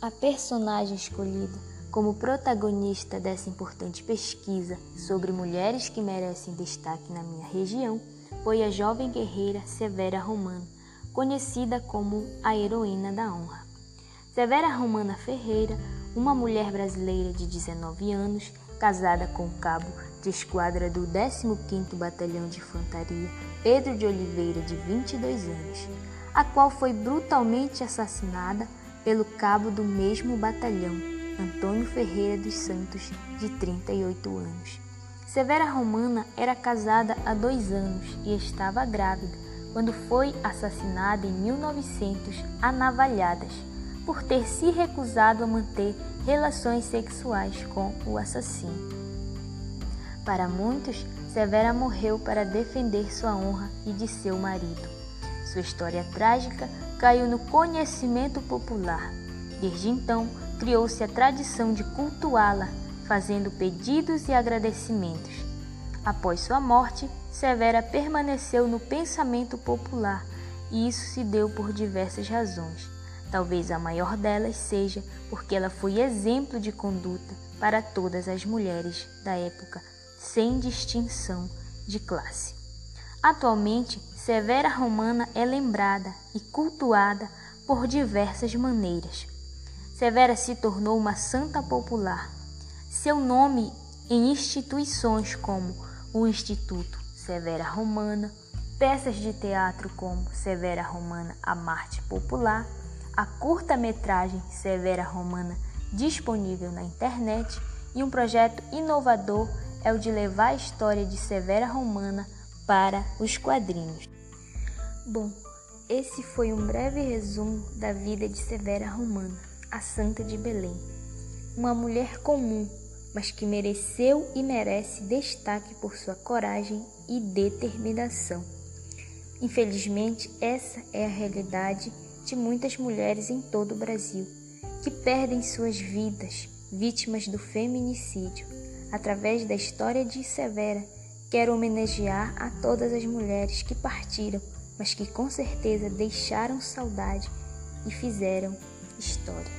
A personagem escolhida como protagonista dessa importante pesquisa sobre mulheres que merecem destaque na minha região foi a jovem guerreira Severa Romana, conhecida como a heroína da honra. Severa Romana Ferreira, uma mulher brasileira de 19 anos, casada com o cabo de esquadra do 15º Batalhão de Infantaria, Pedro de Oliveira, de 22 anos, a qual foi brutalmente assassinada pelo cabo do mesmo batalhão, Antônio Ferreira dos Santos, de 38 anos. Severa Romana era casada há dois anos e estava grávida quando foi assassinada em 1900 a navalhadas por ter se recusado a manter relações sexuais com o assassino. Para muitos, Severa morreu para defender sua honra e de seu marido. Sua história trágica caiu no conhecimento popular. Desde então, criou-se a tradição de cultuá-la, fazendo pedidos e agradecimentos. Após sua morte, Severa permaneceu no pensamento popular, e isso se deu por diversas razões. Talvez a maior delas seja porque ela foi exemplo de conduta para todas as mulheres da época, sem distinção de classe. Atualmente, Severa Romana é lembrada e cultuada por diversas maneiras. Severa se tornou uma santa popular. Seu nome em instituições como o Instituto Severa Romana, peças de teatro como Severa Romana A Marte Popular, a curta-metragem Severa Romana disponível na internet e um projeto inovador é o de levar a história de Severa Romana para os quadrinhos. Bom, esse foi um breve resumo da vida de Severa Romana, a Santa de Belém. Uma mulher comum, mas que mereceu e merece destaque por sua coragem e determinação. Infelizmente, essa é a realidade de muitas mulheres em todo o Brasil, que perdem suas vidas vítimas do feminicídio. Através da história de Severa, quero homenagear a todas as mulheres que partiram mas que com certeza deixaram saudade e fizeram história.